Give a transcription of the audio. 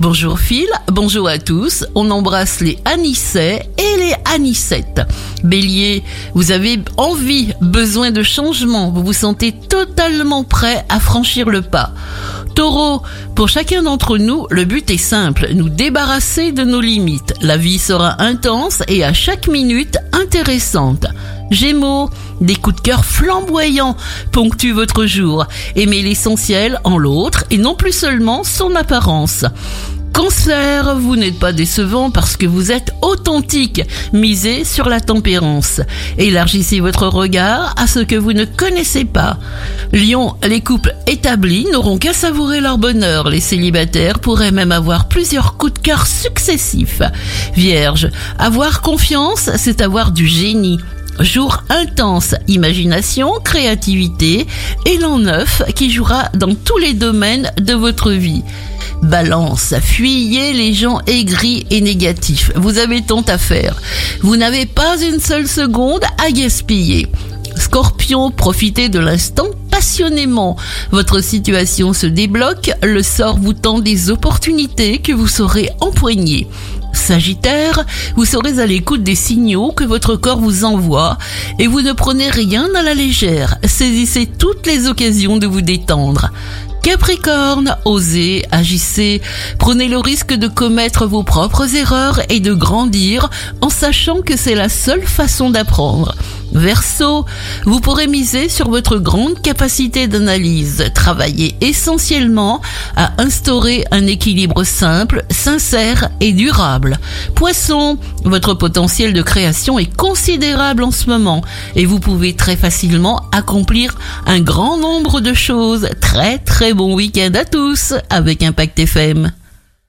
Bonjour Phil, bonjour à tous. On embrasse les Anissets et les Anissettes. Bélier, vous avez envie, besoin de changement. Vous vous sentez totalement prêt à franchir le pas. Taureau, pour chacun d'entre nous, le but est simple, nous débarrasser de nos limites. La vie sera intense et à chaque minute intéressante. Gémeaux, des coups de cœur flamboyants ponctuent votre jour. Aimez l'essentiel en l'autre et non plus seulement son apparence. Cancer, vous n'êtes pas décevant parce que vous êtes authentique. Misez sur la tempérance. Élargissez votre regard à ce que vous ne connaissez pas. Lion, les couples établis n'auront qu'à savourer leur bonheur. Les célibataires pourraient même avoir plusieurs coups de cœur successifs. Vierge, avoir confiance, c'est avoir du génie. Jour intense, imagination, créativité, élan neuf qui jouera dans tous les domaines de votre vie. Balance, fuyez les gens aigris et négatifs. Vous avez tant à faire. Vous n'avez pas une seule seconde à gaspiller. Scorpion, profitez de l'instant passionnément. Votre situation se débloque, le sort vous tend des opportunités que vous saurez empoigner. Sagittaire, vous serez à l'écoute des signaux que votre corps vous envoie et vous ne prenez rien à la légère. Saisissez toutes les occasions de vous détendre. Capricorne, osez, agissez, prenez le risque de commettre vos propres erreurs et de grandir en sachant que c'est la seule façon d'apprendre. Verseau, vous pourrez miser sur votre grande capacité d'analyse, travailler essentiellement à instaurer un équilibre simple, sincère et durable. Poisson, votre potentiel de création est considérable en ce moment et vous pouvez très facilement accomplir un grand nombre de choses. Très très bon week-end à tous avec Impact FM.